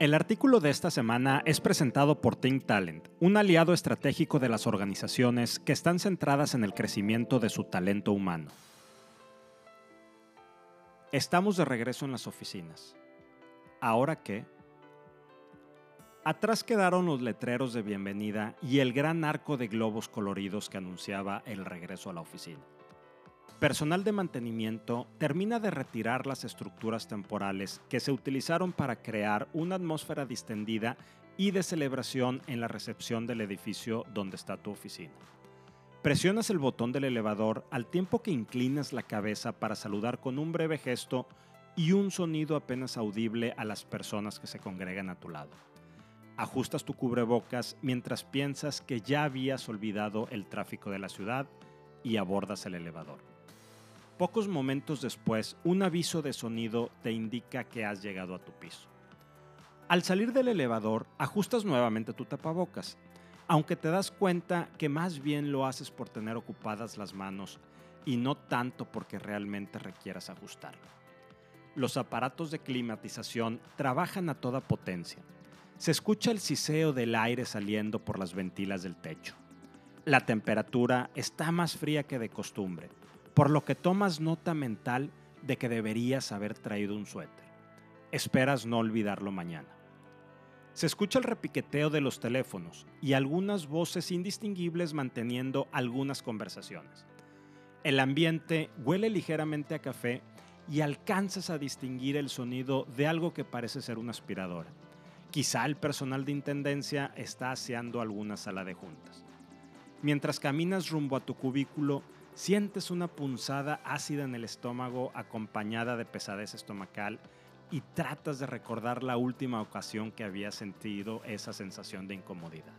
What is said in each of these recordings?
El artículo de esta semana es presentado por Think Talent, un aliado estratégico de las organizaciones que están centradas en el crecimiento de su talento humano. Estamos de regreso en las oficinas. ¿Ahora qué? Atrás quedaron los letreros de bienvenida y el gran arco de globos coloridos que anunciaba el regreso a la oficina. Personal de mantenimiento termina de retirar las estructuras temporales que se utilizaron para crear una atmósfera distendida y de celebración en la recepción del edificio donde está tu oficina. Presionas el botón del elevador al tiempo que inclinas la cabeza para saludar con un breve gesto y un sonido apenas audible a las personas que se congregan a tu lado. Ajustas tu cubrebocas mientras piensas que ya habías olvidado el tráfico de la ciudad y abordas el elevador. Pocos momentos después, un aviso de sonido te indica que has llegado a tu piso. Al salir del elevador, ajustas nuevamente tu tapabocas, aunque te das cuenta que más bien lo haces por tener ocupadas las manos y no tanto porque realmente requieras ajustarlo. Los aparatos de climatización trabajan a toda potencia. Se escucha el siseo del aire saliendo por las ventilas del techo. La temperatura está más fría que de costumbre por lo que tomas nota mental de que deberías haber traído un suéter. Esperas no olvidarlo mañana. Se escucha el repiqueteo de los teléfonos y algunas voces indistinguibles manteniendo algunas conversaciones. El ambiente huele ligeramente a café y alcanzas a distinguir el sonido de algo que parece ser una aspiradora. Quizá el personal de intendencia está aseando alguna sala de juntas. Mientras caminas rumbo a tu cubículo, Sientes una punzada ácida en el estómago acompañada de pesadez estomacal y tratas de recordar la última ocasión que habías sentido esa sensación de incomodidad.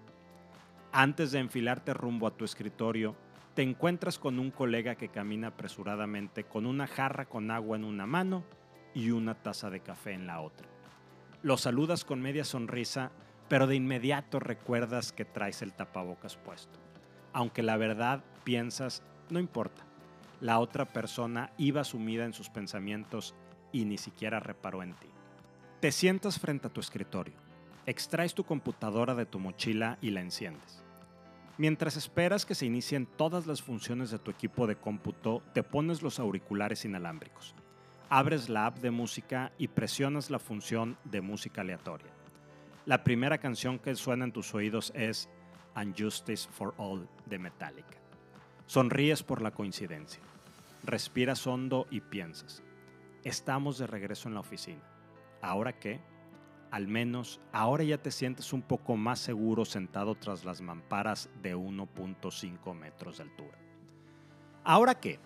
Antes de enfilarte rumbo a tu escritorio, te encuentras con un colega que camina apresuradamente con una jarra con agua en una mano y una taza de café en la otra. Lo saludas con media sonrisa, pero de inmediato recuerdas que traes el tapabocas puesto. Aunque la verdad piensas no importa. La otra persona iba sumida en sus pensamientos y ni siquiera reparó en ti. Te sientas frente a tu escritorio, extraes tu computadora de tu mochila y la enciendes. Mientras esperas que se inicien todas las funciones de tu equipo de cómputo, te pones los auriculares inalámbricos. Abres la app de música y presionas la función de música aleatoria. La primera canción que suena en tus oídos es Unjustice for All de Metallica. Sonríes por la coincidencia. Respiras hondo y piensas. Estamos de regreso en la oficina. ¿Ahora qué? Al menos ahora ya te sientes un poco más seguro sentado tras las mamparas de 1.5 metros de altura. ¿Ahora qué?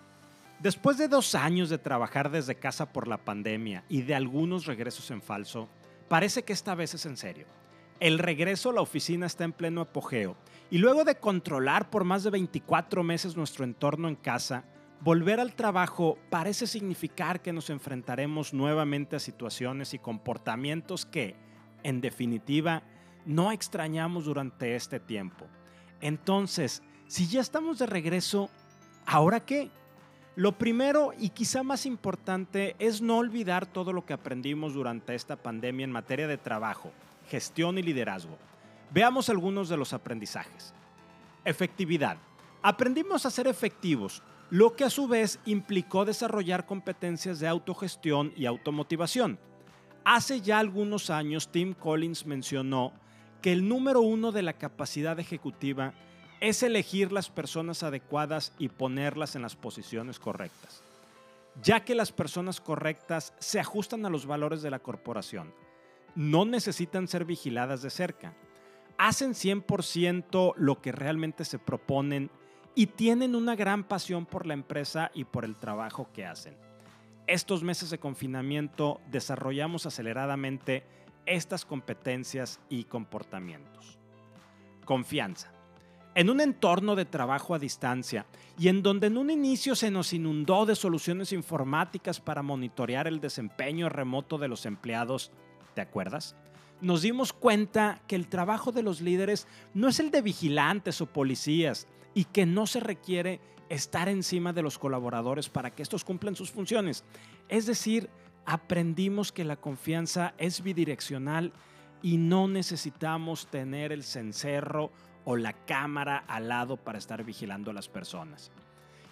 Después de dos años de trabajar desde casa por la pandemia y de algunos regresos en falso, parece que esta vez es en serio. El regreso a la oficina está en pleno apogeo y luego de controlar por más de 24 meses nuestro entorno en casa, volver al trabajo parece significar que nos enfrentaremos nuevamente a situaciones y comportamientos que, en definitiva, no extrañamos durante este tiempo. Entonces, si ya estamos de regreso, ¿ahora qué? Lo primero y quizá más importante es no olvidar todo lo que aprendimos durante esta pandemia en materia de trabajo, gestión y liderazgo. Veamos algunos de los aprendizajes. Efectividad. Aprendimos a ser efectivos, lo que a su vez implicó desarrollar competencias de autogestión y automotivación. Hace ya algunos años Tim Collins mencionó que el número uno de la capacidad ejecutiva es elegir las personas adecuadas y ponerlas en las posiciones correctas, ya que las personas correctas se ajustan a los valores de la corporación. No necesitan ser vigiladas de cerca hacen 100% lo que realmente se proponen y tienen una gran pasión por la empresa y por el trabajo que hacen. Estos meses de confinamiento desarrollamos aceleradamente estas competencias y comportamientos. Confianza. En un entorno de trabajo a distancia y en donde en un inicio se nos inundó de soluciones informáticas para monitorear el desempeño remoto de los empleados, ¿te acuerdas? nos dimos cuenta que el trabajo de los líderes no es el de vigilantes o policías y que no se requiere estar encima de los colaboradores para que estos cumplan sus funciones. Es decir, aprendimos que la confianza es bidireccional y no necesitamos tener el cencerro o la cámara al lado para estar vigilando a las personas.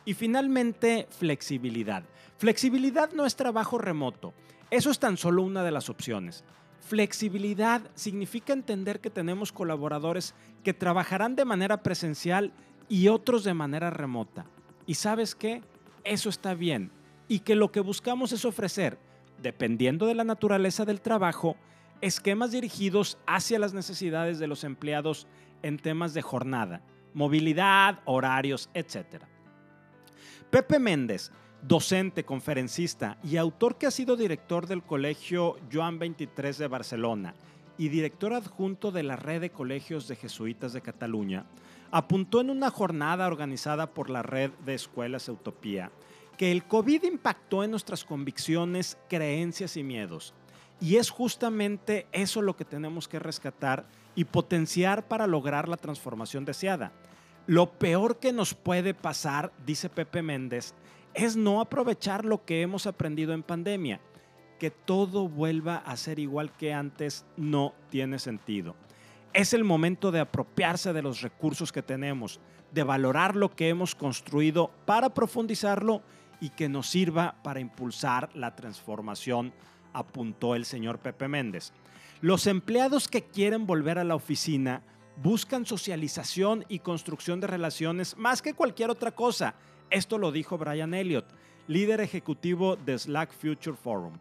Y finalmente, flexibilidad. Flexibilidad no es trabajo remoto. Eso es tan solo una de las opciones. Flexibilidad significa entender que tenemos colaboradores que trabajarán de manera presencial y otros de manera remota. ¿Y sabes qué? Eso está bien. Y que lo que buscamos es ofrecer, dependiendo de la naturaleza del trabajo, esquemas dirigidos hacia las necesidades de los empleados en temas de jornada, movilidad, horarios, etc. Pepe Méndez, docente, conferencista y autor que ha sido director del Colegio Joan 23 de Barcelona y director adjunto de la Red de Colegios de Jesuitas de Cataluña, apuntó en una jornada organizada por la Red de Escuelas Utopía que el COVID impactó en nuestras convicciones, creencias y miedos. Y es justamente eso lo que tenemos que rescatar y potenciar para lograr la transformación deseada. Lo peor que nos puede pasar, dice Pepe Méndez, es no aprovechar lo que hemos aprendido en pandemia. Que todo vuelva a ser igual que antes no tiene sentido. Es el momento de apropiarse de los recursos que tenemos, de valorar lo que hemos construido para profundizarlo y que nos sirva para impulsar la transformación, apuntó el señor Pepe Méndez. Los empleados que quieren volver a la oficina buscan socialización y construcción de relaciones más que cualquier otra cosa. Esto lo dijo Brian Elliott, líder ejecutivo de Slack Future Forum,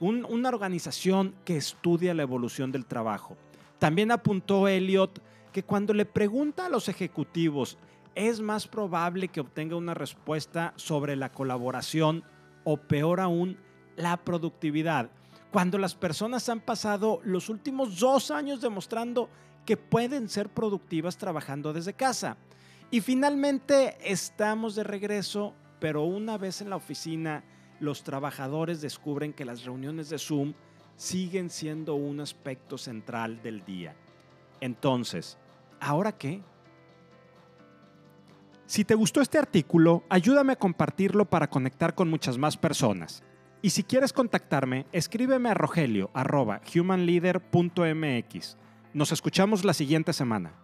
una organización que estudia la evolución del trabajo. También apuntó Elliott que cuando le pregunta a los ejecutivos es más probable que obtenga una respuesta sobre la colaboración o peor aún, la productividad. Cuando las personas han pasado los últimos dos años demostrando que pueden ser productivas trabajando desde casa. Y finalmente estamos de regreso, pero una vez en la oficina, los trabajadores descubren que las reuniones de Zoom siguen siendo un aspecto central del día. Entonces, ¿ahora qué? Si te gustó este artículo, ayúdame a compartirlo para conectar con muchas más personas. Y si quieres contactarme, escríbeme a rogelio.humanleader.mx. Nos escuchamos la siguiente semana.